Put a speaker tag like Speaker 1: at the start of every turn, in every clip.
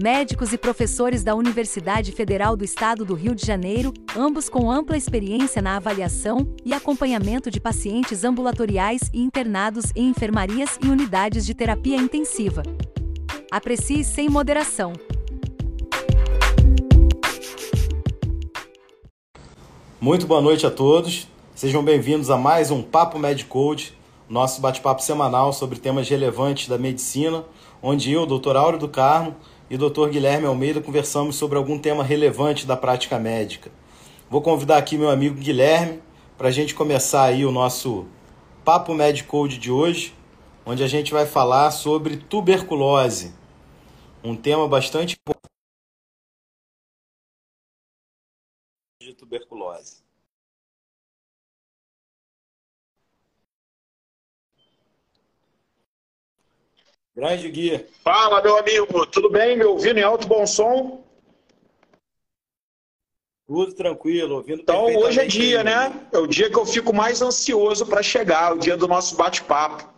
Speaker 1: médicos e professores da Universidade Federal do Estado do Rio de Janeiro, ambos com ampla experiência na avaliação e acompanhamento de pacientes ambulatoriais e internados em enfermarias e unidades de terapia intensiva. Aprecie sem moderação.
Speaker 2: Muito boa noite a todos. Sejam bem-vindos a mais um Papo Medicode, nosso bate-papo semanal sobre temas relevantes da medicina, onde eu, Dr. Áureo do Carmo, e o Dr. Guilherme Almeida conversamos sobre algum tema relevante da prática médica. Vou convidar aqui meu amigo Guilherme para a gente começar aí o nosso Papo Medicode de hoje, onde a gente vai falar sobre tuberculose, um tema bastante importante de tuberculose. Grande Gui.
Speaker 3: Fala, meu amigo. Tudo bem? Me ouvindo em alto bom som?
Speaker 2: Tudo tranquilo, ouvindo
Speaker 3: Então, hoje é dia, né? É o dia que eu fico mais ansioso para chegar, o dia do nosso bate-papo.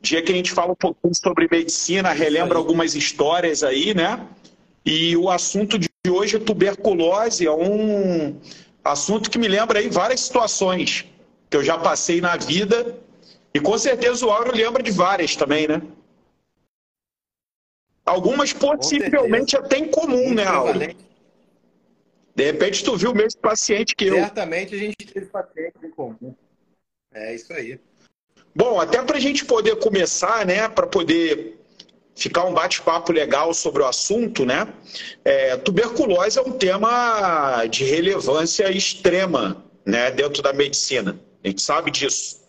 Speaker 3: Dia que a gente fala um pouquinho sobre medicina, relembra algumas histórias aí, né? E o assunto de hoje é tuberculose, é um assunto que me lembra aí várias situações que eu já passei na vida. E com certeza o Auro lembra de várias também, né? Algumas possivelmente até em comum, né, Auro? De repente tu viu o mesmo paciente que eu.
Speaker 2: Certamente a gente teve pacientes em comum. É isso aí.
Speaker 3: Bom, até para a gente poder começar, né, para poder ficar um bate-papo legal sobre o assunto, né? É, tuberculose é um tema de relevância extrema, né, dentro da medicina. A gente sabe disso.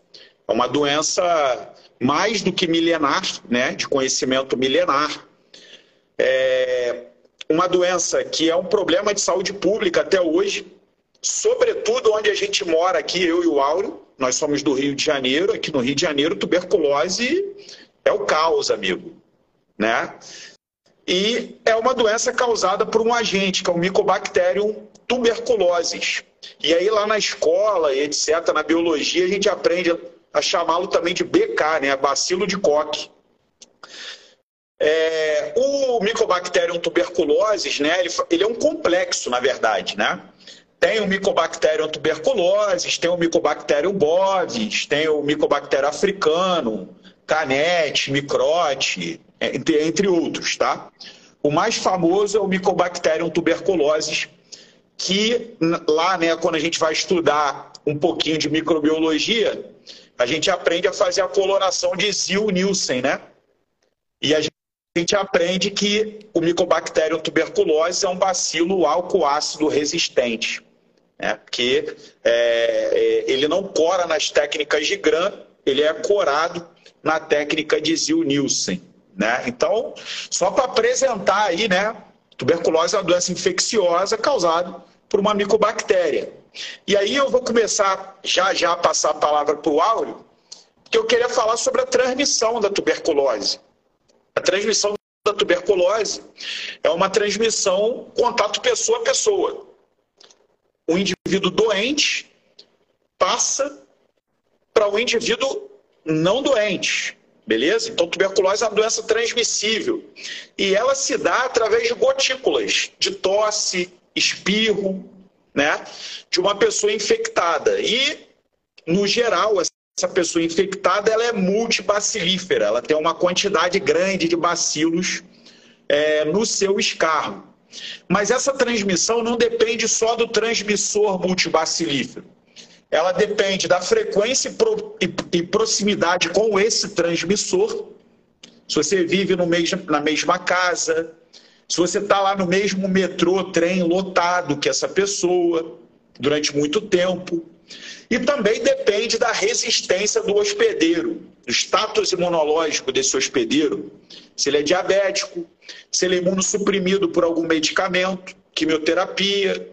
Speaker 3: É uma doença mais do que milenar, né, de conhecimento milenar. É uma doença que é um problema de saúde pública até hoje, sobretudo onde a gente mora aqui, eu e o Áureo, nós somos do Rio de Janeiro, aqui no Rio de Janeiro, tuberculose é o caos, amigo, né? E é uma doença causada por um agente, que é o Mycobacterium tuberculosis. E aí lá na escola, etc, na biologia, a gente aprende a chamá-lo também de BK, né? Bacilo de Koch. É, o Mycobacterium tuberculosis, né, ele, ele, é um complexo, na verdade, né? Tem o Mycobacterium tuberculosis, tem o Mycobacterium bovis, tem o Mycobacterium africano, canete, microte, entre, entre outros, tá? O mais famoso é o Mycobacterium tuberculosis, que lá, né, quando a gente vai estudar um pouquinho de microbiologia, a gente aprende a fazer a coloração de Zil-Nielsen, né? E a gente a gente aprende que o Mycobacterium tuberculose é um bacilo álcool-ácido resistente, né? porque é, ele não cora nas técnicas de Gram, ele é corado na técnica de Zil-Nielsen. Né? Então, só para apresentar aí, né? Tuberculose é uma doença infecciosa causada por uma micobactéria. E aí eu vou começar já já a passar a palavra para o Áureo, porque eu queria falar sobre a transmissão da tuberculose. A transmissão da tuberculose é uma transmissão contato pessoa a pessoa. O indivíduo doente passa para o indivíduo não doente. Beleza? Então, tuberculose é uma doença transmissível. E ela se dá através de gotículas de tosse, espirro, né? De uma pessoa infectada. E, no geral, essa pessoa infectada ela é multibacilífera, ela tem uma quantidade grande de bacilos é, no seu escarro. Mas essa transmissão não depende só do transmissor multibacilífero. Ela depende da frequência e proximidade com esse transmissor. Se você vive mesmo, na mesma casa, se você está lá no mesmo metrô, trem lotado que essa pessoa durante muito tempo, e também depende da resistência do hospedeiro, do status imunológico desse hospedeiro, se ele é diabético, se ele é imunossuprimido por algum medicamento, quimioterapia,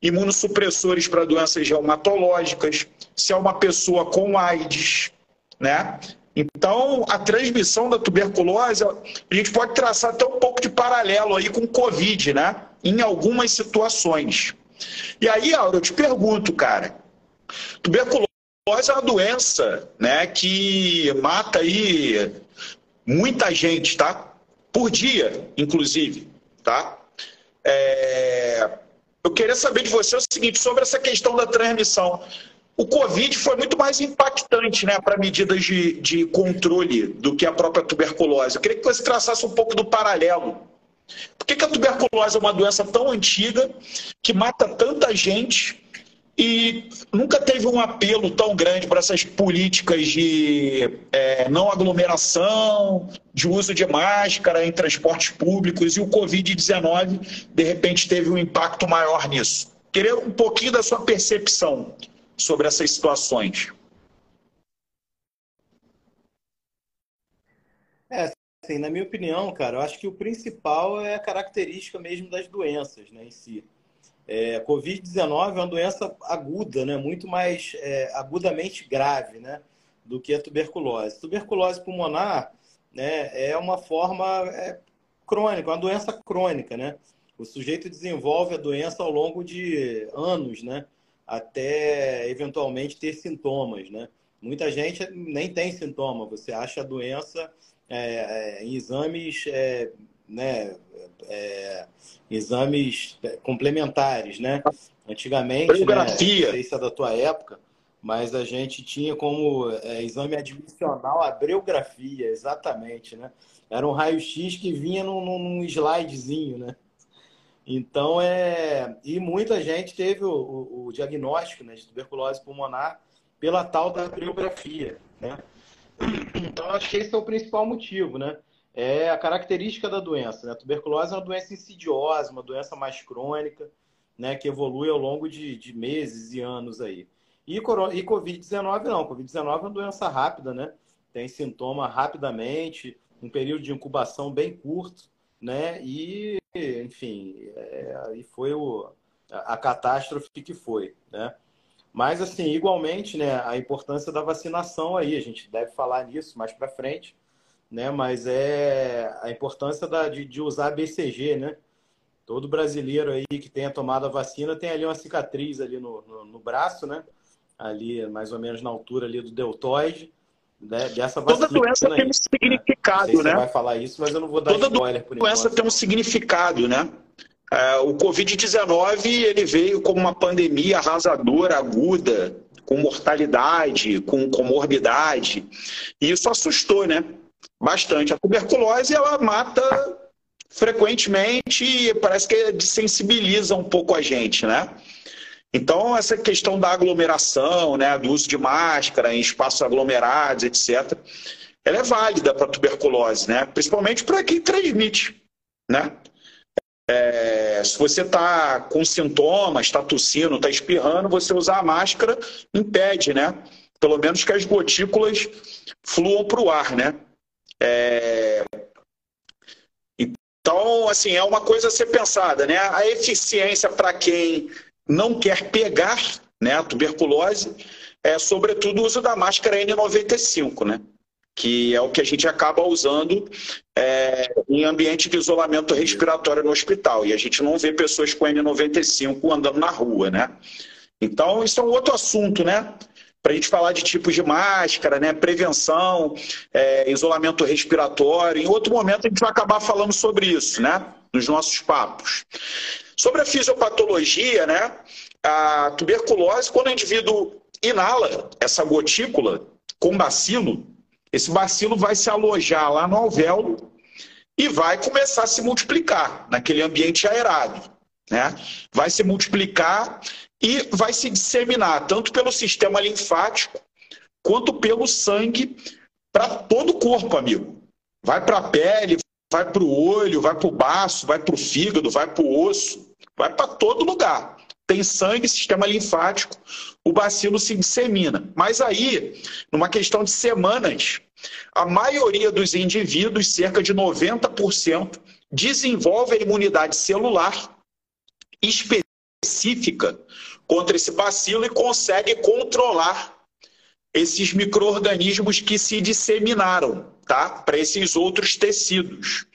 Speaker 3: imunossupressores para doenças reumatológicas, se é uma pessoa com AIDS, né? Então, a transmissão da tuberculose, a gente pode traçar até um pouco de paralelo aí com o Covid, né? Em algumas situações. E aí, Aura, eu te pergunto, cara, tuberculose é uma doença, né, que mata aí muita gente, tá? Por dia, inclusive, tá? É... Eu queria saber de você o seguinte, sobre essa questão da transmissão. O Covid foi muito mais impactante né, para medidas de, de controle do que a própria tuberculose. Eu queria que você traçasse um pouco do paralelo. Por que, que a tuberculose é uma doença tão antiga, que mata tanta gente e nunca teve um apelo tão grande para essas políticas de é, não aglomeração, de uso de máscara em transportes públicos, e o Covid-19, de repente, teve um impacto maior nisso. Queria um pouquinho da sua percepção sobre essas situações.
Speaker 4: É, assim, na minha opinião, cara, eu acho que o principal é a característica mesmo das doenças né, em si. É, Covid-19 é uma doença aguda, né, muito mais é, agudamente grave né, do que a tuberculose. Tuberculose pulmonar né, é uma forma é, crônica, uma doença crônica. Né? O sujeito desenvolve a doença ao longo de anos, né? até eventualmente ter sintomas, né? Muita gente nem tem sintoma, você acha a doença é, é, em exames, é, né, é, exames complementares, né? Antigamente, né, não sei se é da tua época, mas a gente tinha como é, exame admissional a breografia, exatamente, né? Era um raio-x que vinha num, num slidezinho, né? Então, é... e muita gente teve o, o, o diagnóstico né, de tuberculose pulmonar pela tal da criografia, né? Então, acho que esse é o principal motivo, né? É a característica da doença, né? A tuberculose é uma doença insidiosa, uma doença mais crônica, né? Que evolui ao longo de, de meses e anos aí. E, e Covid-19 não. Covid-19 é uma doença rápida, né? Tem sintoma rapidamente, um período de incubação bem curto, né? E, enfim, é, e foi o, a catástrofe que foi, né? Mas, assim, igualmente, né, a importância da vacinação aí, a gente deve falar nisso mais para frente, né? Mas é a importância da, de, de usar BCG, né? Todo brasileiro aí que tenha tomado a vacina tem ali uma cicatriz ali no, no, no braço, né? Ali, mais ou menos na altura ali do deltoide, né, dessa
Speaker 3: vacina. Toda doença aí, tem um significado,
Speaker 4: né?
Speaker 3: Você
Speaker 4: vai falar isso, mas eu não vou dar
Speaker 3: Toda spoiler por enquanto. doença tem um significado, né? É, o Covid-19 ele veio como uma pandemia arrasadora, aguda, com mortalidade, com comorbidade. E isso assustou, né? Bastante. A tuberculose ela mata frequentemente e parece que desensibiliza um pouco a gente, né? Então, essa questão da aglomeração, né, do uso de máscara em espaços aglomerados, etc., ela é válida para tuberculose, né? principalmente para quem transmite. Né? É, se você está com sintomas, está tossindo, está espirrando, você usar a máscara impede, né? Pelo menos que as gotículas fluam para o ar, né? É... Então, assim, é uma coisa a ser pensada, né? A eficiência para quem não quer pegar né, a tuberculose é, sobretudo, o uso da máscara N95, né? que é o que a gente acaba usando é, em ambiente de isolamento respiratório no hospital. E a gente não vê pessoas com N95 andando na rua, né? Então, isso é um outro assunto, né? Para a gente falar de tipos de máscara, né? Prevenção, é, isolamento respiratório. Em outro momento, a gente vai acabar falando sobre isso, né? Nos nossos papos. Sobre a fisiopatologia, né? A tuberculose, quando o indivíduo inala essa gotícula com bacilo, esse bacilo vai se alojar lá no alvéolo e vai começar a se multiplicar naquele ambiente aerado. Né? Vai se multiplicar e vai se disseminar tanto pelo sistema linfático quanto pelo sangue para todo o corpo, amigo. Vai para a pele, vai para o olho, vai para o baço, vai para o fígado, vai para o osso, vai para todo lugar. Tem sangue, sistema linfático, o bacilo se dissemina. Mas aí, numa questão de semanas, a maioria dos indivíduos, cerca de 90%, desenvolve a imunidade celular específica contra esse bacilo e consegue controlar esses micro-organismos que se disseminaram tá? para esses outros tecidos.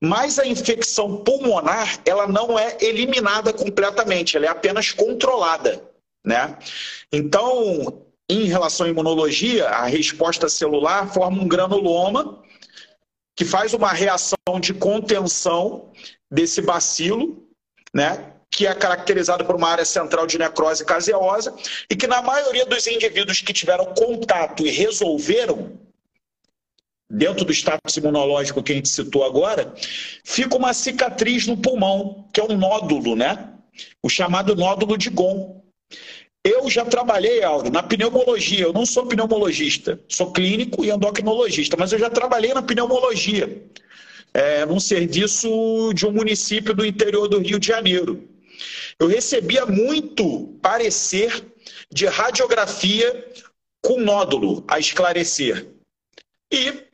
Speaker 3: Mas a infecção pulmonar, ela não é eliminada completamente, ela é apenas controlada. Né? Então, em relação à imunologia, a resposta celular forma um granuloma que faz uma reação de contenção desse bacilo, né? Que é caracterizado por uma área central de necrose caseosa e que na maioria dos indivíduos que tiveram contato e resolveram, dentro do status imunológico que a gente citou agora, fica uma cicatriz no pulmão, que é um nódulo, né? O chamado nódulo de Gon. Eu já trabalhei, Auro, na pneumologia. Eu não sou pneumologista, sou clínico e endocrinologista, mas eu já trabalhei na pneumologia, é, num serviço de um município do interior do Rio de Janeiro. Eu recebia muito parecer de radiografia com nódulo a esclarecer. E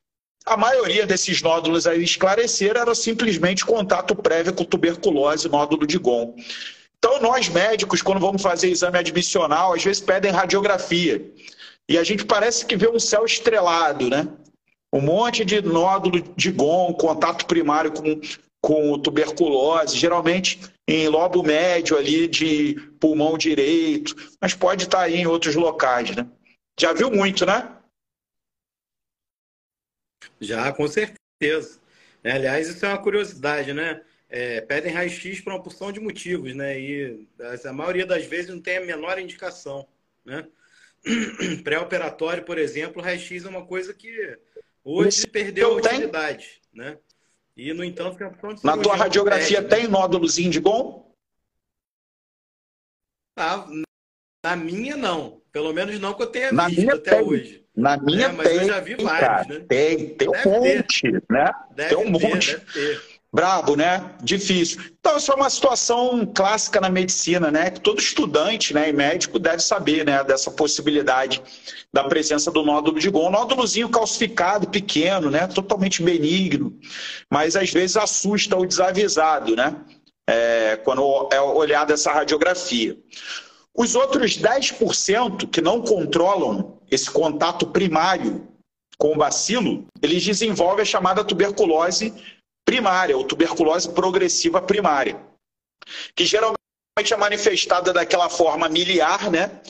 Speaker 3: a maioria desses nódulos a esclarecer era simplesmente contato prévio com tuberculose, nódulo de GOM. Então, nós médicos, quando vamos fazer exame admissional, às vezes pedem radiografia. E a gente parece que vê um céu estrelado, né? Um monte de nódulo de GOM, contato primário com, com tuberculose, geralmente em lobo médio ali de pulmão direito, mas pode estar aí em outros locais, né? Já viu muito, né?
Speaker 2: Já, com certeza. Aliás, isso é uma curiosidade, né? é, pedem raio-x por uma porção de motivos, né? E a maioria das vezes não tem a menor indicação, né? Pré-operatório, por exemplo, raio-x é uma coisa que hoje perdeu a utilidade, né? E, no entanto,
Speaker 3: fica pronto. Na tua radiografia pede, tem né? nódulos Indigon?
Speaker 2: Ah, na minha, não. Pelo menos não que eu tenha na visto até tem. hoje.
Speaker 3: Na minha é, mas tem, eu já vi vários, cara, né? Tem, tem um monte, ter. né? Deve tem um ter, monte. Deve ter. Brabo, né? Difícil. Então, isso é uma situação clássica na medicina, né? Que todo estudante né, e médico deve saber, né? Dessa possibilidade da presença do nódulo de Gon. Um nódulozinho calcificado, pequeno, né? Totalmente benigno, mas às vezes assusta o desavisado, né? É, quando é olhada essa radiografia. Os outros 10% que não controlam esse contato primário com o bacilo, eles desenvolvem a chamada tuberculose primária, ou tuberculose progressiva primária, que geralmente é manifestada daquela forma miliar, né?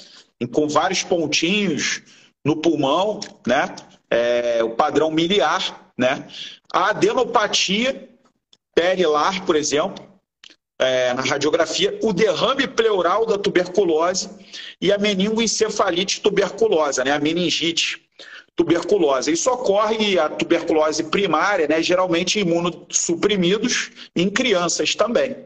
Speaker 3: Com vários pontinhos no pulmão, né? É, o padrão miliar, né? A adenopatia perilar, por exemplo, é, na radiografia, o derrame pleural da tuberculose e a meningoencefalite tuberculosa, né? A meningite tuberculose. Isso ocorre a tuberculose primária, né, geralmente imunossuprimidos em crianças também.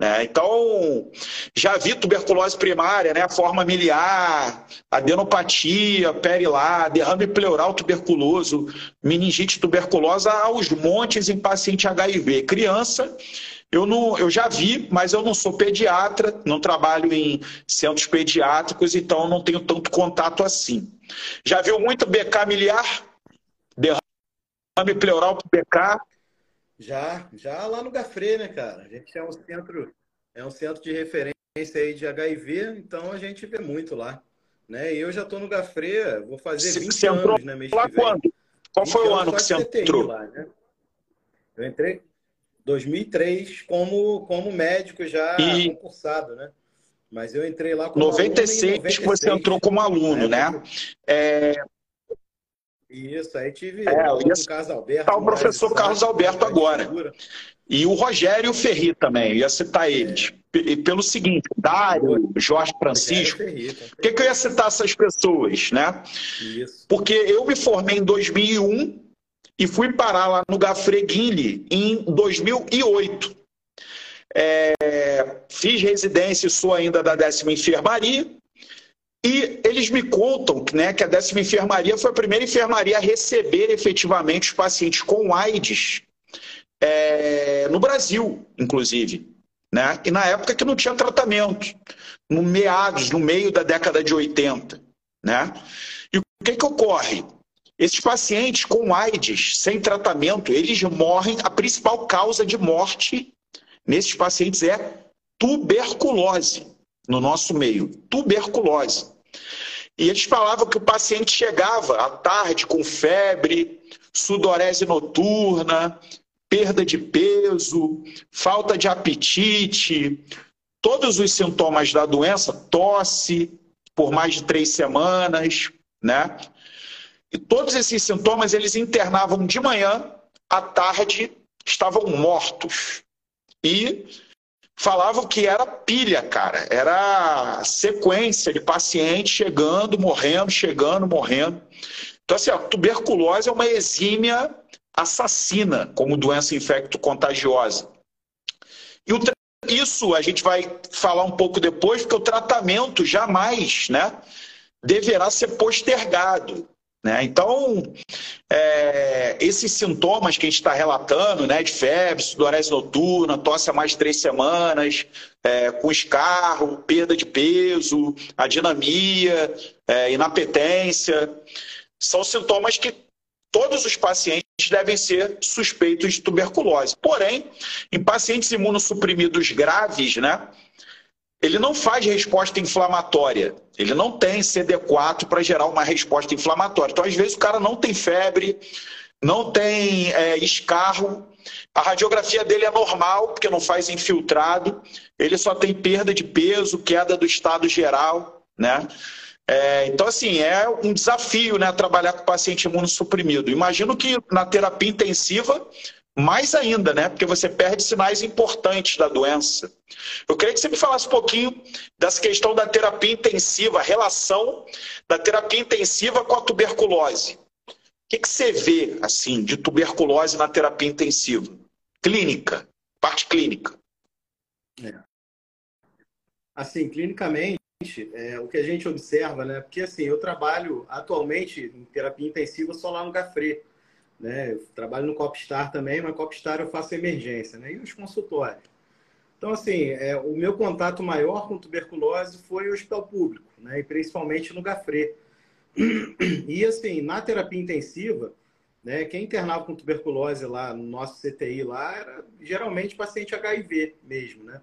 Speaker 3: Né? Então, já vi tuberculose primária, né, forma miliar, adenopatia, perilar, derrame pleural tuberculoso, meningite tuberculosa aos montes em paciente HIV. Criança, eu, não, eu já vi, mas eu não sou pediatra, não trabalho em centros pediátricos, então não tenho tanto contato assim. Já viu muito BK miliar? Derrame pleural para BK?
Speaker 2: Já, já lá no Gafre, né, cara? A gente é um centro, é um centro de referência aí de HIV, então a gente vê muito lá. Né? E eu já estou no Gafre, vou fazer 20 você anos, né, mês
Speaker 3: lá quando? Qual foi o ano que você entrou? Lá, né?
Speaker 2: Eu entrei 2003 como, como médico já e... concursado, né? Mas eu entrei lá
Speaker 3: como 96, aluno 96 que você entrou como aluno, né? É...
Speaker 2: Isso, aí tive é, o Carlos Alberto. Tá
Speaker 3: o professor Carlos Alberto agora. E o Rogério Ferri também, eu ia citar eles. É. Pelo seguinte, Dário, Jorge Francisco. Por que, que eu ia citar essas pessoas, né? Isso. Porque eu me formei em 2001 e fui parar lá no Gafreguinle em 2008. É, fiz residência e sou ainda da décima enfermaria. E eles me contam né, que a décima enfermaria foi a primeira enfermaria a receber efetivamente os pacientes com AIDS é, no Brasil, inclusive. Né? E na época que não tinha tratamento, no meados, no meio da década de 80. Né? E o que, que ocorre? Esses pacientes com AIDS, sem tratamento, eles morrem. A principal causa de morte nesses pacientes é tuberculose no nosso meio, tuberculose. E eles falavam que o paciente chegava à tarde com febre, sudorese noturna, perda de peso, falta de apetite, todos os sintomas da doença, tosse por mais de três semanas, né? E todos esses sintomas eles internavam de manhã, à tarde estavam mortos. E falavam que era pilha, cara. Era sequência de pacientes chegando, morrendo, chegando, morrendo. Então, assim, a tuberculose é uma exímia assassina como doença infecto-contagiosa. E o, isso a gente vai falar um pouco depois, porque o tratamento jamais né, deverá ser postergado. Né? Então, é, esses sintomas que a gente está relatando, né, de febre, sudorese noturna, tosse há mais de três semanas, é, com escarro, perda de peso, adinamia, é, inapetência, são sintomas que todos os pacientes devem ser suspeitos de tuberculose. Porém, em pacientes imunossuprimidos graves, né, ele não faz resposta inflamatória. Ele não tem CD4 para gerar uma resposta inflamatória. Então, às vezes, o cara não tem febre, não tem é, escarro, a radiografia dele é normal, porque não faz infiltrado, ele só tem perda de peso, queda do estado geral, né? É, então, assim, é um desafio né, trabalhar com paciente imunossuprimido. Imagino que na terapia intensiva mais ainda, né? Porque você perde sinais importantes da doença. Eu queria que você me falasse um pouquinho dessa questão da terapia intensiva, a relação da terapia intensiva com a tuberculose. O que, que você vê, assim, de tuberculose na terapia intensiva? Clínica, parte clínica.
Speaker 4: É. Assim, clinicamente, é, o que a gente observa, né? Porque, assim, eu trabalho atualmente em terapia intensiva só lá no Gafre né? Eu trabalho no Copstar também, mas Copstar eu faço emergência, né? E os consultórios. Então, assim, é, o meu contato maior com tuberculose foi o hospital público, né? E principalmente no Gafre. E, assim, na terapia intensiva, né? Quem internava com tuberculose lá no nosso CTI lá era geralmente paciente HIV mesmo, né?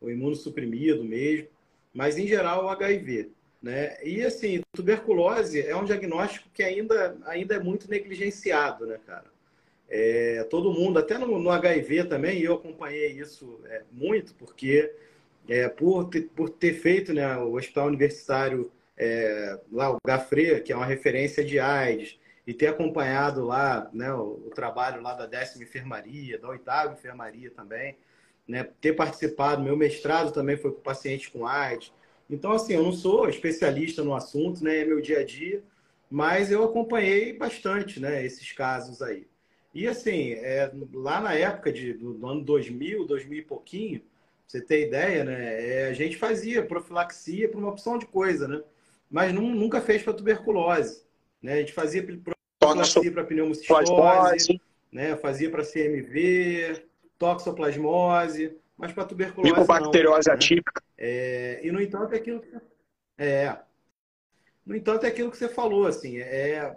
Speaker 4: O imunossuprimido mesmo, mas em geral o HIV. Né? E assim, tuberculose é um diagnóstico que ainda, ainda é muito negligenciado, né, cara? É, todo mundo, até no, no HIV também, eu acompanhei isso é, muito, porque é, por, ter, por ter feito né, o hospital universitário é, lá, o Gafre, que é uma referência de AIDS, e ter acompanhado lá né, o, o trabalho lá da décima enfermaria, da oitava enfermaria também, né, ter participado, meu mestrado também foi com pacientes com AIDS, então, assim, eu não sou especialista no assunto, né? É meu dia a dia, mas eu acompanhei bastante, né? Esses casos aí. E, assim, é, lá na época de, do, do, ano 2000, 2000 e pouquinho, pra você ter ideia, né? É, a gente fazia profilaxia para uma opção de coisa, né? Mas não, nunca fez para tuberculose, né? A gente fazia profilaxia para pneumocistose, né? Fazia para CMV, toxoplasmose, mas para tuberculose
Speaker 3: Micobacteriose
Speaker 4: não,
Speaker 3: né? atípica.
Speaker 4: É, e, no entanto, é aquilo que, é, no entanto, é aquilo que você falou, assim, é,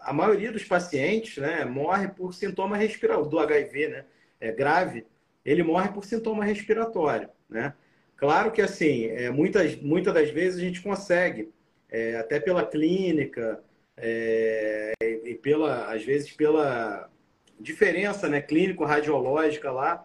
Speaker 4: a maioria dos pacientes né, morre por sintoma respiratório, do HIV, né, é grave, ele morre por sintoma respiratório, né? Claro que, assim, é, muitas, muitas das vezes a gente consegue, é, até pela clínica, é, e pela, às vezes pela diferença né, clínico-radiológica lá,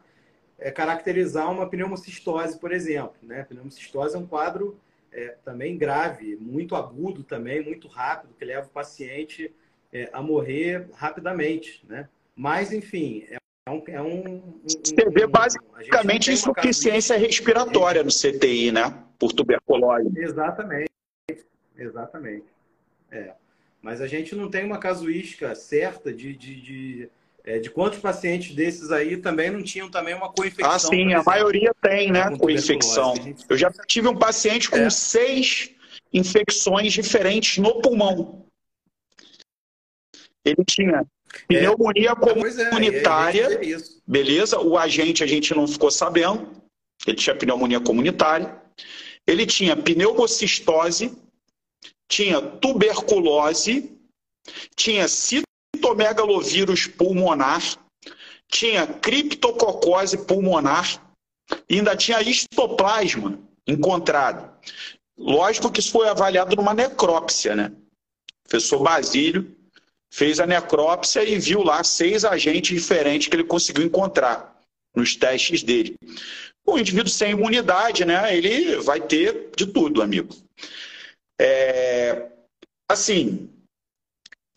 Speaker 4: é, caracterizar uma pneumocistose, por exemplo. Né? Pneumocistose é um quadro é, também grave, muito agudo também, muito rápido, que leva o paciente é, a morrer rapidamente. Né? Mas, enfim, é um. É um, um
Speaker 3: Você vê basicamente insuficiência respiratória no CTI, né? Por tuberculose.
Speaker 4: Exatamente. Exatamente. É. Mas a gente não tem uma casuística certa de, de, de é, de quantos pacientes desses aí também não tinham também uma co-infecção?
Speaker 3: Ah, sim, a maioria tem, né, co-infecção. Eu já tive um paciente com é. seis infecções diferentes no pulmão. Ele tinha pneumonia é, comunitária, é, é beleza? O agente a gente não ficou sabendo, ele tinha pneumonia comunitária. Ele tinha pneumocistose, tinha tuberculose, tinha citomegalovírus pulmonar, tinha criptococose pulmonar E ainda tinha histoplasma encontrado. Lógico que isso foi avaliado numa necrópsia, né? O professor Basílio fez a necrópsia e viu lá seis agentes diferentes que ele conseguiu encontrar nos testes dele. O indivíduo sem imunidade, né? Ele vai ter de tudo, amigo. É, assim,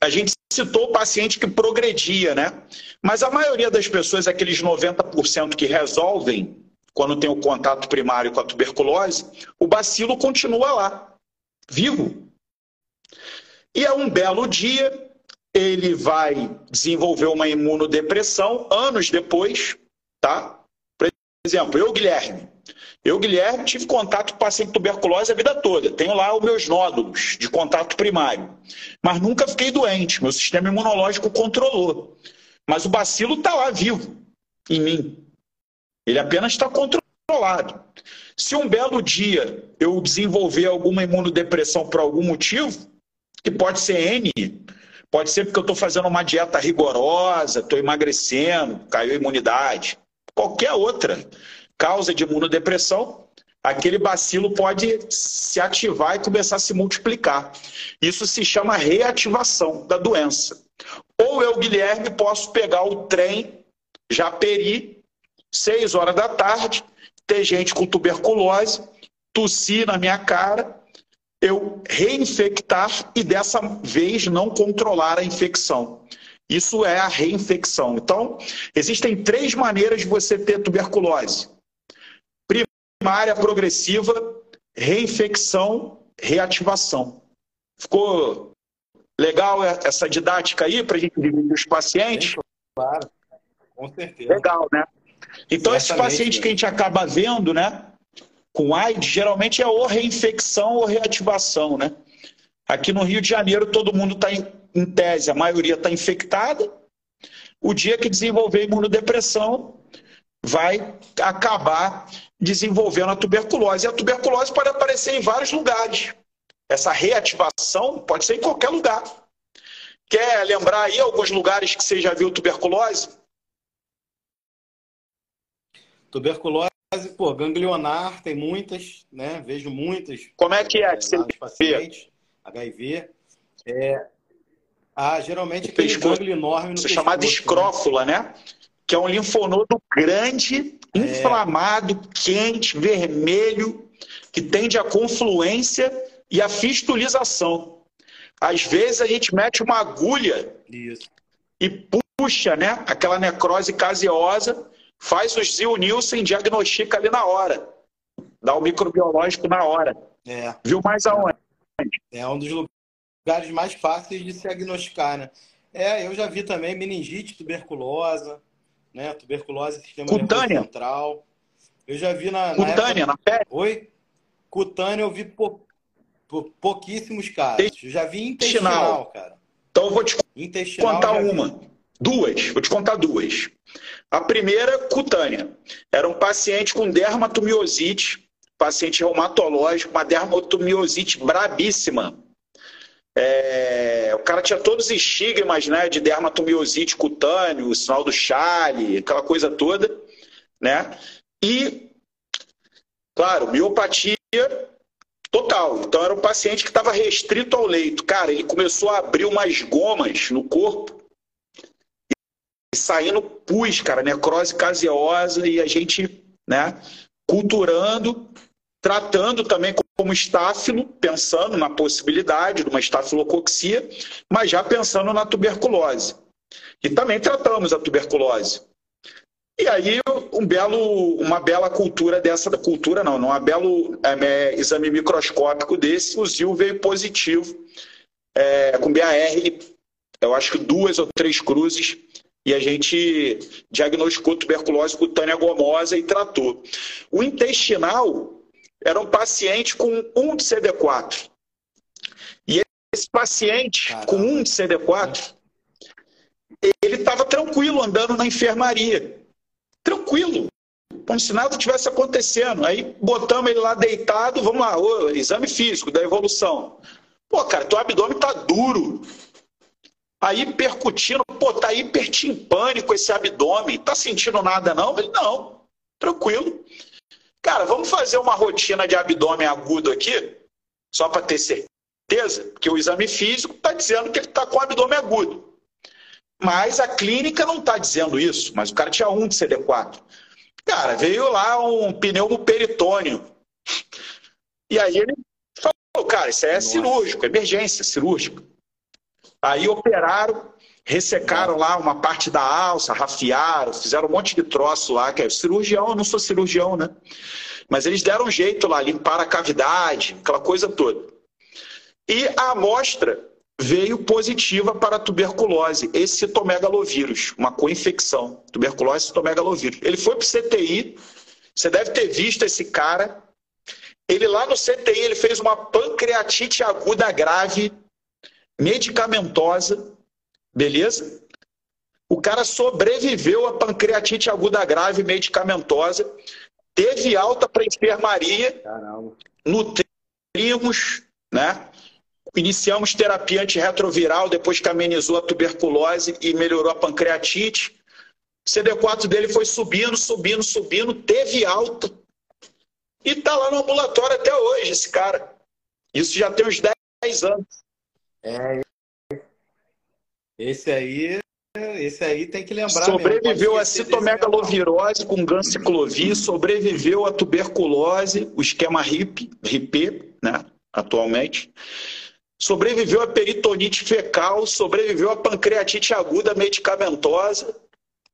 Speaker 3: a gente citou o paciente que progredia, né? Mas a maioria das pessoas, aqueles 90% que resolvem quando tem o contato primário com a tuberculose, o bacilo continua lá, vivo. E a um belo dia, ele vai desenvolver uma imunodepressão anos depois, tá? Exemplo, eu, Guilherme. Eu, Guilherme, tive contato com paciente tuberculose a vida toda. Tenho lá os meus nódulos de contato primário. Mas nunca fiquei doente. Meu sistema imunológico controlou. Mas o bacilo está lá vivo em mim. Ele apenas está controlado. Se um belo dia eu desenvolver alguma imunodepressão por algum motivo, que pode ser N, pode ser porque eu estou fazendo uma dieta rigorosa, estou emagrecendo, caiu a imunidade, qualquer outra causa de imunodepressão, aquele bacilo pode se ativar e começar a se multiplicar. Isso se chama reativação da doença. Ou eu, Guilherme, posso pegar o trem já peri seis horas da tarde, ter gente com tuberculose, tossir na minha cara, eu reinfectar e dessa vez não controlar a infecção. Isso é a reinfecção. Então, existem três maneiras de você ter tuberculose: primária, progressiva, reinfecção, reativação. Ficou legal essa didática aí para a gente dividir os pacientes?
Speaker 4: Claro, com certeza.
Speaker 3: Legal, né? Então, esse paciente que a gente acaba vendo, né, com AIDS, geralmente é ou reinfecção ou reativação, né? Aqui no Rio de Janeiro, todo mundo está em, tese, a maioria está infectada. O dia que desenvolver imunodepressão, vai acabar desenvolvendo a tuberculose. E a tuberculose pode aparecer em vários lugares. Essa reativação pode ser em qualquer lugar. Quer lembrar aí alguns lugares que você já viu tuberculose?
Speaker 4: Tuberculose, pô, ganglionar, tem muitas, né? Vejo muitas.
Speaker 3: Como é que é? é
Speaker 4: lá pacientes, HIV. É, ah, geralmente aquele pescoço, enorme no pescoço.
Speaker 3: chamado né? escrófula, né? né? Que é um linfonodo grande, é. inflamado, é. quente, vermelho, que tende à confluência e à fistulização. Às vezes a gente mete uma agulha
Speaker 4: Isso.
Speaker 3: e puxa, né? Aquela necrose caseosa faz o Zil Nielsen, diagnostica ali na hora. Dá o microbiológico na hora.
Speaker 4: É.
Speaker 3: Viu mais aonde?
Speaker 4: É um dos lugares mais fáceis de se diagnosticar, né? É, eu já vi também meningite tuberculosa, né? Tuberculose sistema
Speaker 3: Cutânea.
Speaker 4: central. Eu já vi na.
Speaker 3: Cutânea, na, época... na pele?
Speaker 4: Oi? Cutânea eu vi pou... Pou... pouquíssimos casos. Eu já vi intestinal, intestinal, cara.
Speaker 3: Então eu vou te contar uma. Duas. Vou te contar duas. A primeira, cutânea. Era um paciente com dermatomiosite, paciente reumatológico, uma dermatomiosite brabíssima. É, o cara tinha todos os estigmas né, de dermatomiosite cutâneo, o sinal do chale, aquela coisa toda. Né? E, claro, miopatia total. Então era um paciente que estava restrito ao leito. Cara, ele começou a abrir umas gomas no corpo saindo pus, cara, necrose caseosa e a gente, né, culturando, tratando também como estáfilo, pensando na possibilidade de uma estafilocoxia, mas já pensando na tuberculose. E também tratamos a tuberculose. E aí, um belo, uma bela cultura dessa, cultura não, não, um belo é, exame microscópico desse, o ZIL veio positivo, é, com BAR, eu acho que duas ou três cruzes, e a gente diagnosticou tuberculose cutânea gomosa e tratou. O intestinal era um paciente com um de CD4. E esse paciente Caramba. com um de CD4, ele estava tranquilo andando na enfermaria. Tranquilo. Como se nada tivesse acontecendo. Aí botamos ele lá deitado, vamos lá, ô, exame físico da evolução. Pô, cara, teu abdômen tá duro. Aí percutindo, pô, tá hipertimpânico esse abdômen, tá sentindo nada não? Ele, não. Tranquilo. Cara, vamos fazer uma rotina de abdômen agudo aqui, só para ter certeza, porque o exame físico está dizendo que ele está com abdômen agudo. Mas a clínica não está dizendo isso, mas o cara tinha um de CD4. Cara, veio lá um pneumo peritônio. E aí ele falou, cara, isso é Nossa. cirúrgico, emergência cirúrgica. Aí operaram, ressecaram lá uma parte da alça, rafiaram, fizeram um monte de troço lá, que é cirurgião, eu não sou cirurgião, né? Mas eles deram um jeito lá, limpar a cavidade, aquela coisa toda. E a amostra veio positiva para tuberculose, esse citomegalovírus, uma co-infecção, tuberculose citomegalovírus. Ele foi para o CTI, você deve ter visto esse cara. Ele lá no CTI, ele fez uma pancreatite aguda grave, medicamentosa, beleza? O cara sobreviveu à pancreatite aguda grave medicamentosa, teve alta para enfermaria, Caramba. nutrimos, né? Iniciamos terapia antirretroviral depois que amenizou a tuberculose e melhorou a pancreatite. O CD4 dele foi subindo, subindo, subindo, teve alta. E está lá no ambulatório até hoje, esse cara. Isso já tem uns 10 anos.
Speaker 4: É. Esse aí, esse aí tem que lembrar.
Speaker 3: Sobreviveu a citomegalovirose com ganciclovir, sobreviveu a tuberculose, o esquema RIP, RIP, né, atualmente sobreviveu a peritonite fecal, sobreviveu a pancreatite aguda medicamentosa,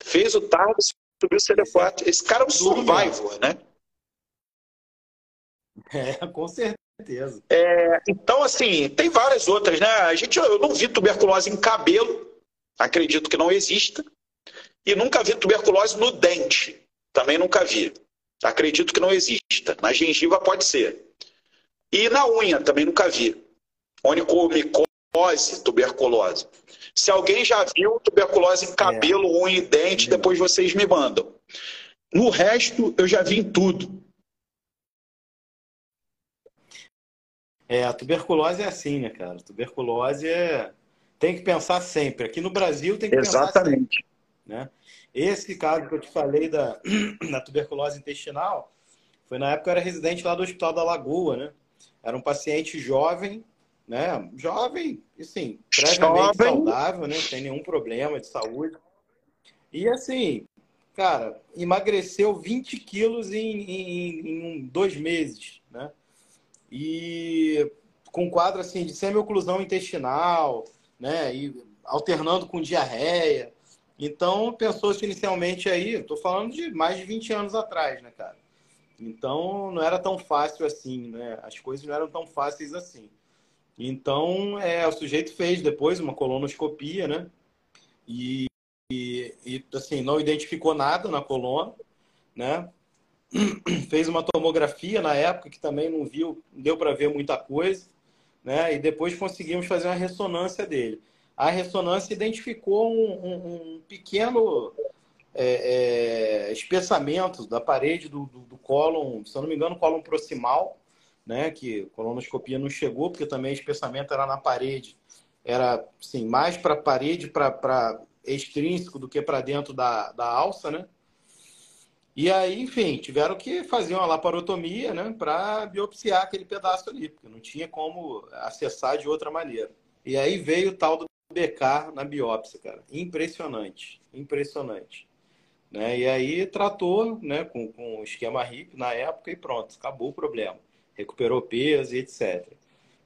Speaker 3: fez o TARD, subiu o CD4. Esse cara é um survivor, né?
Speaker 4: É, com certeza.
Speaker 3: É, então, assim, tem várias outras, né? A gente, eu não vi tuberculose em cabelo, acredito que não exista, e nunca vi tuberculose no dente, também nunca vi. Acredito que não exista. Na gengiva pode ser. E na unha também nunca vi onicomicose, tuberculose. Se alguém já viu tuberculose em cabelo, é. unha e dente, depois vocês me mandam. No resto, eu já vi em tudo.
Speaker 4: É, a tuberculose é assim, né, cara? Tuberculose é... tem que pensar sempre. Aqui no Brasil tem que
Speaker 3: Exatamente.
Speaker 4: pensar sempre. Né? Esse caso que eu te falei da, da tuberculose intestinal, foi na época eu era residente lá do Hospital da Lagoa, né? Era um paciente jovem, né? Jovem, assim, previamente Jovem. saudável, né? Sem nenhum problema de saúde. E assim, cara, emagreceu 20 quilos em, em, em dois meses, né? E com quadro assim de semi-oclusão intestinal, né? E alternando com diarreia. Então, pensou-se inicialmente aí, estou falando de mais de 20 anos atrás, né, cara? Então, não era tão fácil assim, né? As coisas não eram tão fáceis assim. Então, é, o sujeito fez depois uma colonoscopia, né? E, e, e, assim, não identificou nada na coluna, né? Fez uma tomografia na época que também não viu, deu para ver muita coisa, né? E depois conseguimos fazer uma ressonância dele. A ressonância identificou um, um, um pequeno é, é, espessamento da parede do, do, do se eu não me engano, cólon proximal, né? Que colonoscopia não chegou, porque também o espessamento era na parede. Era, assim, mais para a parede, para extrínseco do que para dentro da, da alça, né? E aí, enfim, tiveram que fazer uma laparotomia, né? Para biopsiar aquele pedaço ali, porque não tinha como acessar de outra maneira. E aí veio o tal do BK na biópsia, cara. Impressionante, impressionante. Né? E aí tratou né, com, com o esquema RIP na época e pronto, acabou o problema recuperou peso e etc.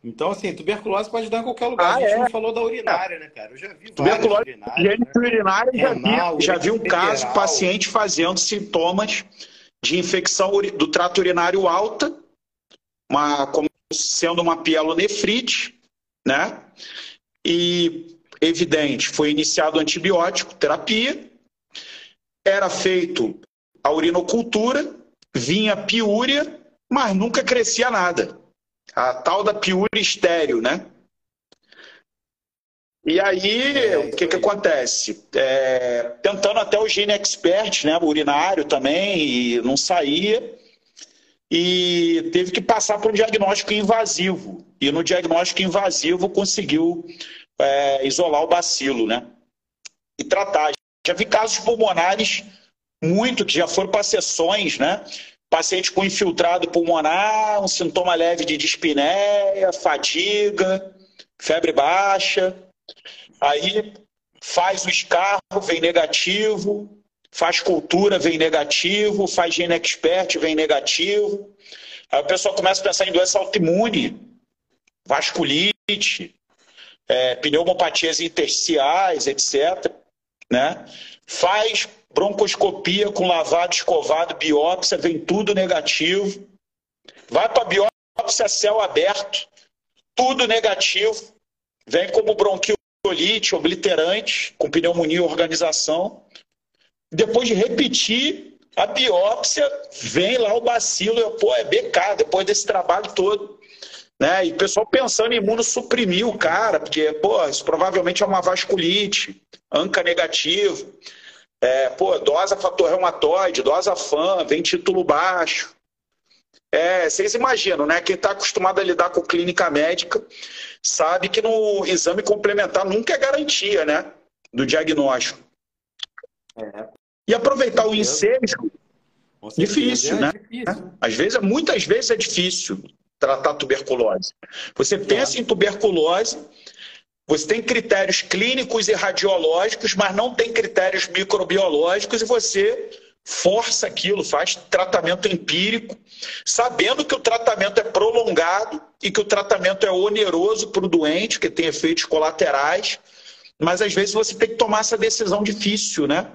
Speaker 4: Então, assim, tuberculose pode dar em qualquer lugar. Ah, a gente é? não falou da urinária, né, cara? Eu já vi
Speaker 3: tuberculose urinária. Né? urinária já Renal, vi, já vi um caso, paciente fazendo sintomas de infecção do trato urinário alta, uma, como sendo uma pielonefrite, né? E evidente, foi iniciado antibiótico, terapia, era feito a urinocultura, vinha piúria, mas nunca crescia nada. A tal da piúria estéreo, né? E aí, é, o que, que acontece? É, tentando até o Gene Expert, né, urinário também, e não saía. E teve que passar por um diagnóstico invasivo. E no diagnóstico invasivo conseguiu é, isolar o bacilo, né? E tratar. Já vi casos pulmonares muito, que já foram para sessões, né? Paciente com infiltrado pulmonar, um sintoma leve de dispneia, fadiga, febre baixa. Aí faz o escarro, vem negativo, faz cultura, vem negativo, faz gene expert, vem negativo. Aí o pessoal começa a pensar em doença autoimune, vasculite, é, pneumopatias intersticiais, etc. Né? Faz broncoscopia com lavado, escovado, biópsia, vem tudo negativo. Vai para biópsia céu aberto, tudo negativo. Vem como bronquiolite, obliterante, com pneumonia organização. Depois de repetir a biópsia, vem lá o bacilo, pô, é BK, depois desse trabalho todo. Né? E o pessoal pensando em imunossuprimir o cara, porque, pô, isso provavelmente é uma vasculite, anca negativo, é, pô, dosa fator reumatoide, dosa FAM, vem título baixo. É, vocês imaginam, né? Quem está acostumado a lidar com clínica médica sabe que no exame complementar nunca é garantia, né? Do diagnóstico. É. E aproveitar o ensejo, difícil, é né? Difícil. Às vezes, muitas vezes é difícil tratar tuberculose. Você pensa em tuberculose, você tem critérios clínicos e radiológicos, mas não tem critérios microbiológicos e você força aquilo, faz tratamento empírico, sabendo que o tratamento é prolongado e que o tratamento é oneroso para o doente, que tem efeitos colaterais, mas às vezes você tem que tomar essa decisão difícil, né?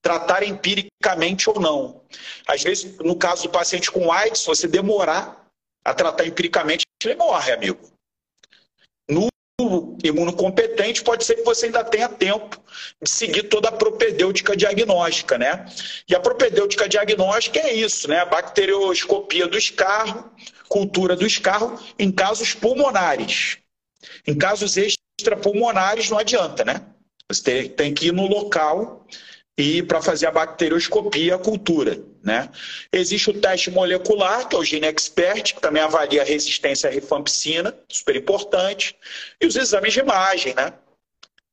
Speaker 3: Tratar empiricamente ou não. Às vezes, no caso do paciente com AIDS, você demorar a tratar empiricamente, ele morre, amigo. No imunocompetente, pode ser que você ainda tenha tempo de seguir toda a propedêutica diagnóstica, né? E a propedêutica diagnóstica é isso, né? A bacterioscopia do escarro, cultura do escarro em casos pulmonares. Em casos extrapulmonares não adianta, né? Você tem que ir no local e para fazer a bacterioscopia, a cultura. Né? Existe o teste molecular, que é o Gene Expert, que também avalia a resistência à rifampicina, super importante, e os exames de imagem, né?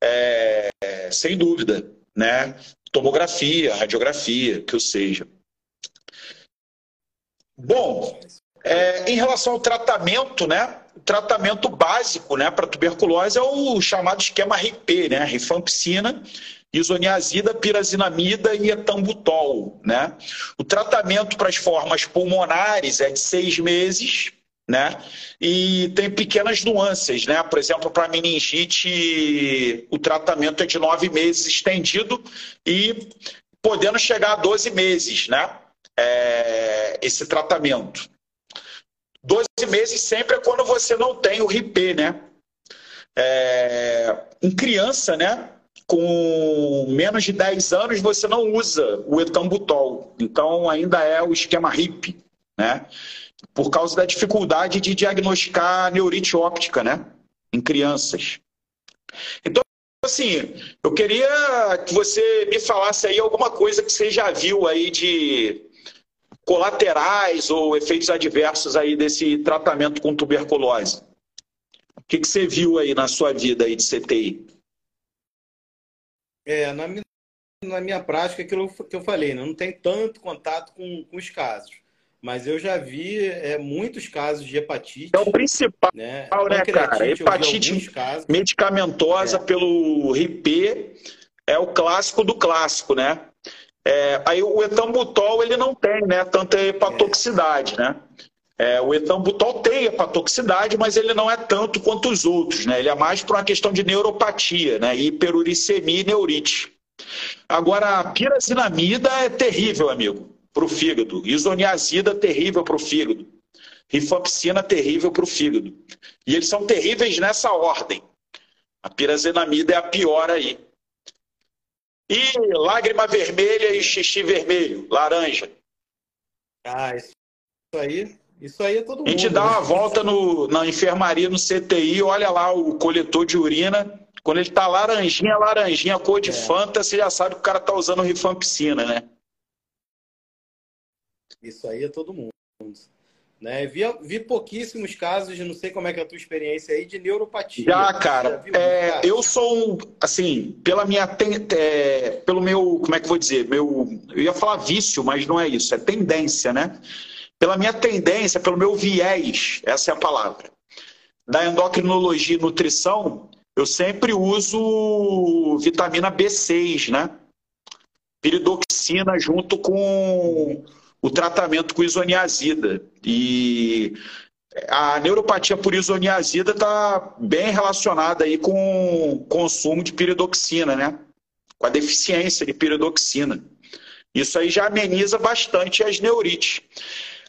Speaker 3: É, sem dúvida, né? Tomografia, radiografia, que ou seja. Bom, é, em relação ao tratamento, né? O tratamento básico né, para tuberculose é o chamado esquema RIP, né? Rifampicina isoniazida, pirazinamida e etambutol. Né? O tratamento para as formas pulmonares é de seis meses, né? E tem pequenas nuances, né? Por exemplo, para meningite, o tratamento é de nove meses estendido e podendo chegar a 12 meses, né? É, esse tratamento. 12 meses sempre é quando você não tem o RIP, né? É, em criança, né? Com menos de 10 anos você não usa o etambutol. Então ainda é o esquema RIP, né? Por causa da dificuldade de diagnosticar neurite óptica, né? Em crianças. Então, assim, eu queria que você me falasse aí alguma coisa que você já viu aí de colaterais ou efeitos adversos aí desse tratamento com tuberculose. O que, que você viu aí na sua vida aí de CTI?
Speaker 4: É, na minha, na minha prática, aquilo que eu falei, né? não tem tanto contato com, com os casos. Mas eu já vi é, muitos casos de hepatite.
Speaker 3: É o principal, né, né cara? Hepatite medicamentosa é. pelo RIP é o clássico do clássico, né? É, aí o etambutol ele não tem né, tanta hepatotoxicidade, né? É, o etambutol tem hepatotoxicidade, mas ele não é tanto quanto os outros, né? Ele é mais por uma questão de neuropatia, né? Hiperuricemia e neurite. Agora, a pirazinamida é terrível, amigo, para o fígado. Isoniazida terrível para o fígado. Rifampicina terrível para o fígado. E eles são terríveis nessa ordem. A pirazinamida é a pior aí. E lágrima vermelha e xixi vermelho, laranja.
Speaker 4: Ah, isso aí isso aí é todo mundo.
Speaker 3: A gente dá
Speaker 4: né?
Speaker 3: uma volta no, na enfermaria, no CTI, olha lá o coletor de urina. Quando ele tá laranjinha, laranjinha, cor de é. Fanta, você já sabe que o cara tá usando rifampicina, né?
Speaker 4: Isso aí é todo mundo. Né? Vi, vi pouquíssimos casos, não sei como é que é a tua experiência aí, de neuropatia.
Speaker 3: Já, cara. Já é, eu sou, um, assim, pela minha. É, pelo meu. Como é que eu vou dizer? Meu, eu ia falar vício, mas não é isso, é tendência, né? Pela minha tendência, pelo meu viés, essa é a palavra, da endocrinologia e nutrição, eu sempre uso vitamina B6, né? Piridoxina junto com o tratamento com isoniazida. E a neuropatia por isoniazida está bem relacionada aí com o consumo de piridoxina, né? Com a deficiência de piridoxina. Isso aí já ameniza bastante as neurites.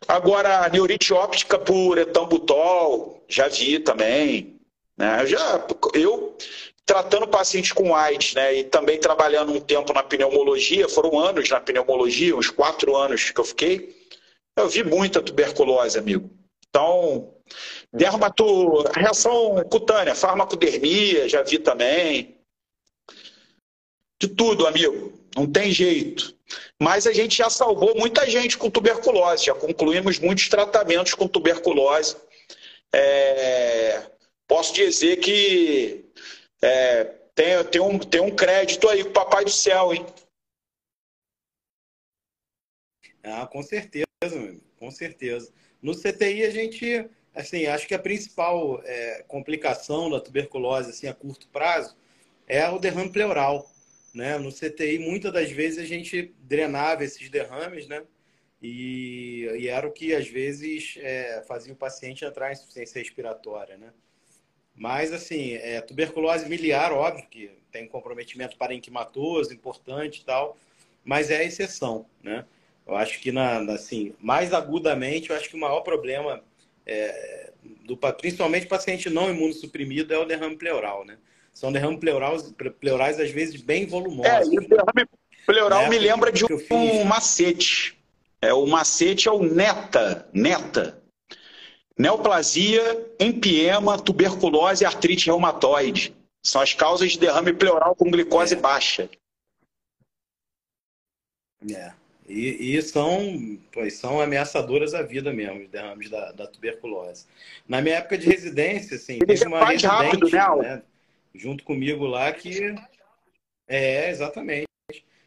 Speaker 3: Agora, neurite óptica por etambutol, já vi também. Né? Eu, já, eu tratando pacientes com AIDS, né, e também trabalhando um tempo na pneumologia, foram anos na pneumologia, uns quatro anos que eu fiquei, eu vi muita tuberculose, amigo. Então, dermato, reação cutânea, farmacodermia, já vi também. De tudo, amigo. Não tem jeito. Mas a gente já salvou muita gente com tuberculose, já concluímos muitos tratamentos com tuberculose. É... Posso dizer que é, tem, tem, um, tem um crédito aí com o Papai do Céu, hein?
Speaker 4: Ah, com certeza, com certeza. No CTI a gente, assim, acho que a principal é, complicação da tuberculose, assim, a curto prazo, é o derrame pleural, né? No CTI, muitas das vezes a gente drenava esses derrames, né? E, e era o que às vezes é, fazia o paciente entrar em insuficiência respiratória, né? Mas, assim, é, tuberculose miliar, óbvio que tem comprometimento parenquimatoso importante e tal, mas é a exceção, né? Eu acho que, na, assim, mais agudamente, eu acho que o maior problema, é, do, principalmente paciente não imunossuprimido, é o derrame pleural, né? São derrames pleurais, pleurais às vezes, bem volumosos. É,
Speaker 3: e o derrame pleural né? me lembra de um macete. É, o macete é o NETA, NETA, Neoplasia, empiema, tuberculose e artrite reumatoide. São as causas de derrame pleural com glicose é. baixa.
Speaker 4: É. E, e, são, pois, são ameaçadoras à vida mesmo, os derrames da, da tuberculose. Na minha época de residência, assim,
Speaker 3: Ele teve uma mais rápido, né? né?
Speaker 4: Junto comigo lá que... É, exatamente.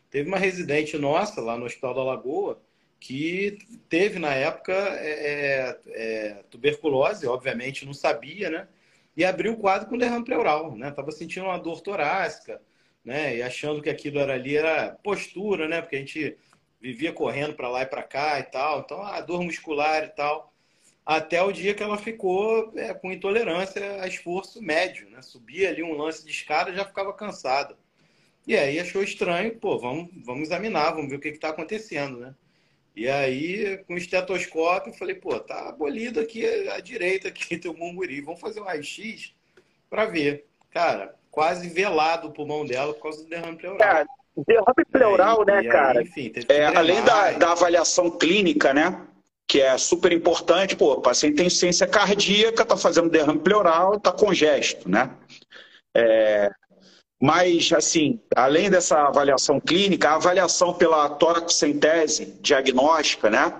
Speaker 4: Teve uma residente nossa lá no Hospital da Lagoa que teve na época é, é, é, tuberculose, obviamente não sabia, né? E abriu o quadro com derrame pleural, né? Tava sentindo uma dor torácica, né? E achando que aquilo era ali era postura, né? Porque a gente vivia correndo para lá e para cá e tal, então a dor muscular e tal, até o dia que ela ficou é, com intolerância a esforço médio, né? Subia ali um lance de escada já ficava cansada. E aí achou estranho, pô, vamos, vamos examinar, vamos ver o que está acontecendo, né? E aí, com o estetoscópio, falei, pô, tá abolido aqui à direita, aqui teu munguri. Vamos fazer um raio-x para ver. Cara, quase velado o pulmão dela por causa do derrame pleural. Cara,
Speaker 3: derrame pleural, aí, né, cara? Aí, enfim, é, além da, da avaliação clínica, né? Que é super importante, pô, o paciente tem ciência cardíaca, tá fazendo derrame pleural, tá congesto, né? É, mas, assim, além dessa avaliação clínica, a avaliação pela toracocentese diagnóstica, né?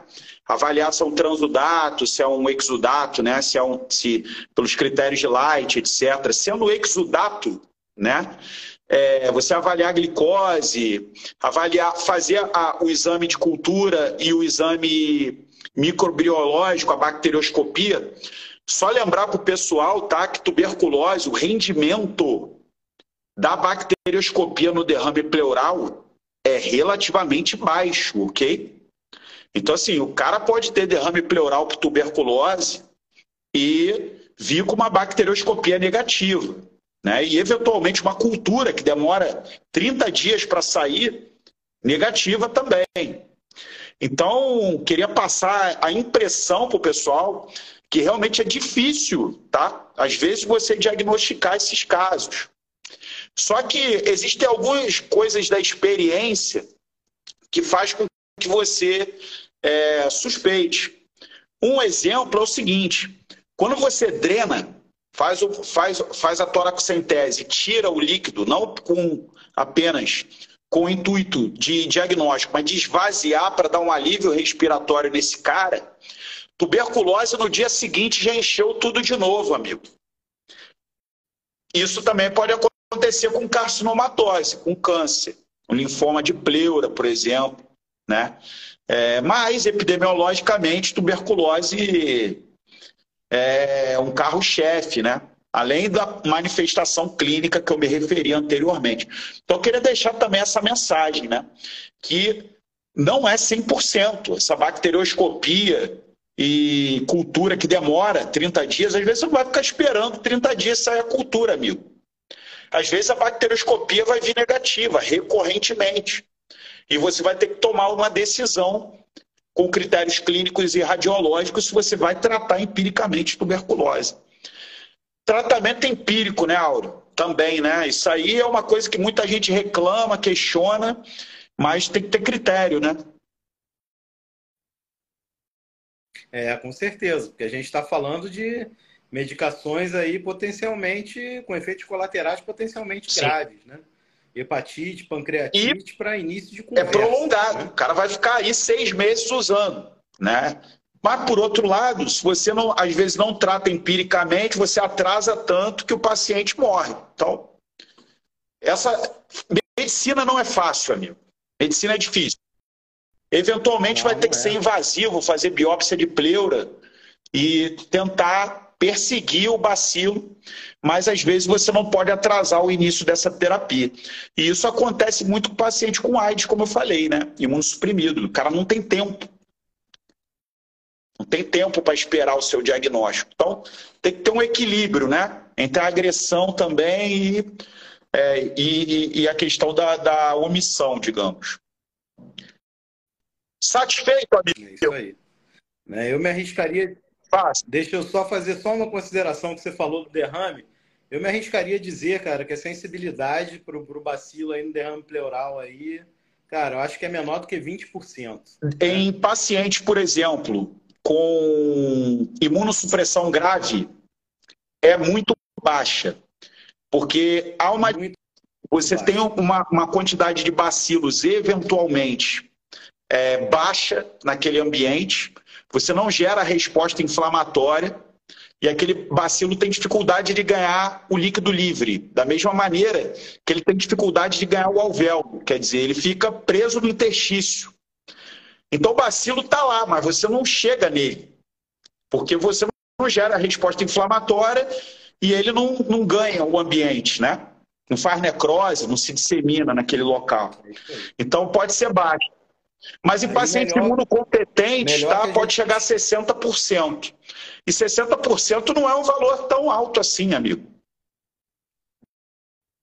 Speaker 3: Avaliar se é um transudato, se é um exudato, né? Se é um, se, pelos critérios de Light, etc. Sendo exudato, né? É, você avaliar a glicose, avaliar, fazer a, o exame de cultura e o exame microbiológico, a bacterioscopia. Só lembrar para o pessoal, tá? Que tuberculose, o rendimento da bacterioscopia no derrame pleural é relativamente baixo, ok? Então, assim, o cara pode ter derrame pleural por tuberculose e vir com uma bacterioscopia negativa. Né? E, eventualmente, uma cultura que demora 30 dias para sair, negativa também. Então, queria passar a impressão para o pessoal que realmente é difícil, tá? Às vezes, você diagnosticar esses casos. Só que existem algumas coisas da experiência que faz com que você é, suspeite. Um exemplo é o seguinte: quando você drena, faz, o, faz, faz a toracocentese, tira o líquido, não com apenas com o intuito de diagnóstico, mas de esvaziar para dar um alívio respiratório nesse cara, Tuberculose no dia seguinte já encheu tudo de novo, amigo. Isso também pode acontecer com carcinomatose, com câncer, um linfoma de pleura, por exemplo, né? É, mas, epidemiologicamente, tuberculose é um carro-chefe, né? Além da manifestação clínica que eu me referi anteriormente. Então, eu queria deixar também essa mensagem, né? Que não é 100%. Essa bacterioscopia e cultura que demora 30 dias, às vezes você vai ficar esperando 30 dias sair a cultura, amigo. Às vezes a bacterioscopia vai vir negativa, recorrentemente. E você vai ter que tomar uma decisão com critérios clínicos e radiológicos se você vai tratar empiricamente tuberculose. Tratamento empírico, né, Auro? Também, né? Isso aí é uma coisa que muita gente reclama, questiona, mas tem que ter critério, né?
Speaker 4: É, com certeza, porque a gente está falando de medicações aí potencialmente com efeitos colaterais potencialmente Sim. graves, né? hepatite, pancreatite para início de é conversa.
Speaker 3: É prolongado. Né? O cara vai ficar aí seis meses usando, né? Mas, por outro lado, se você não, às vezes não trata empiricamente, você atrasa tanto que o paciente morre. Então, essa medicina não é fácil, amigo. Medicina é difícil. Eventualmente não, vai ter que é. ser invasivo, fazer biópsia de pleura e tentar perseguir o bacilo, mas às vezes você não pode atrasar o início dessa terapia. E isso acontece muito com o paciente com AIDS, como eu falei, né? Imunossuprimido. O cara não tem tempo. Tem tempo para esperar o seu diagnóstico. Então, tem que ter um equilíbrio, né? Entre a agressão também e, é, e, e a questão da, da omissão, digamos. Satisfeito, amigo?
Speaker 4: É isso aí. Né, eu me arriscaria Fácil. Deixa eu só fazer só uma consideração que você falou do derrame. Eu me arriscaria a dizer, cara, que a sensibilidade para o bacilo aí no derrame pleural aí, cara, eu acho que é menor do que 20%.
Speaker 3: Em pacientes, por exemplo, com imunossupressão grave, é muito baixa. Porque há uma. Você tem uma, uma quantidade de bacilos eventualmente é, baixa naquele ambiente, você não gera resposta inflamatória e aquele bacilo tem dificuldade de ganhar o líquido livre, da mesma maneira que ele tem dificuldade de ganhar o alvéolo, quer dizer, ele fica preso no interstício. Então o bacilo está lá, mas você não chega nele, porque você não gera resposta inflamatória e ele não, não ganha o ambiente, né? Não faz necrose, não se dissemina naquele local. Então pode ser baixo. Mas em pacientes melhor, imunocompetentes, tá, pode chegar a 60%. E 60% não é um valor tão alto assim, amigo.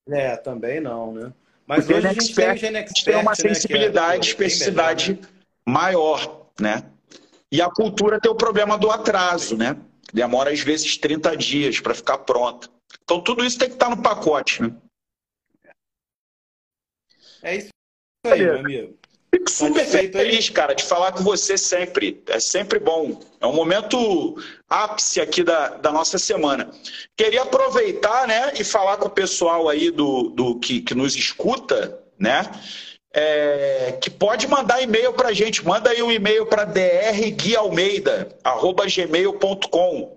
Speaker 4: É, também não, né?
Speaker 3: Mas o hoje a gente tem, o Genexpert, tem uma né, é sensibilidade, é, especificidade melhor, né? Maior, né? E a cultura tem o problema do atraso, né? Demora às vezes 30 dias para ficar pronta. Então tudo isso tem que estar no pacote, né?
Speaker 4: É isso aí, meu amigo.
Speaker 3: Fico super feliz, cara, de falar com você sempre. É sempre bom. É um momento ápice aqui da, da nossa semana. Queria aproveitar, né, e falar com o pessoal aí do, do que, que nos escuta, né? É, que pode mandar e-mail para a gente. Manda aí um e-mail para drguialmeida.gmail.com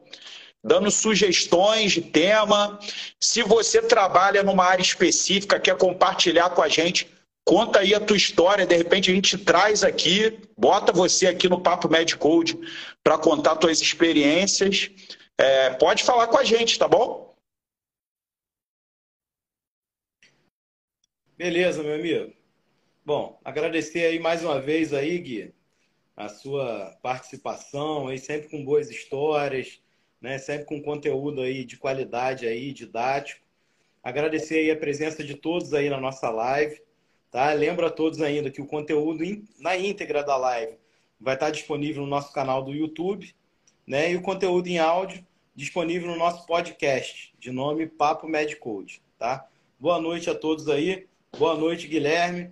Speaker 3: dando sugestões de tema. Se você trabalha numa área específica, quer compartilhar com a gente, Conta aí a tua história, de repente a gente traz aqui, bota você aqui no Papo Medcode para contar tuas experiências. É, pode falar com a gente, tá bom?
Speaker 4: Beleza, meu amigo. Bom, agradecer aí mais uma vez aí, Gui, a sua participação aí, sempre com boas histórias, né? Sempre com conteúdo aí de qualidade aí, didático. Agradecer aí a presença de todos aí na nossa live. Tá? Lembro a todos ainda que o conteúdo na íntegra da live vai estar disponível no nosso canal do YouTube, né? E o conteúdo em áudio disponível no nosso podcast, de nome Papo Medcode, tá? Boa noite a todos aí. Boa noite, Guilherme,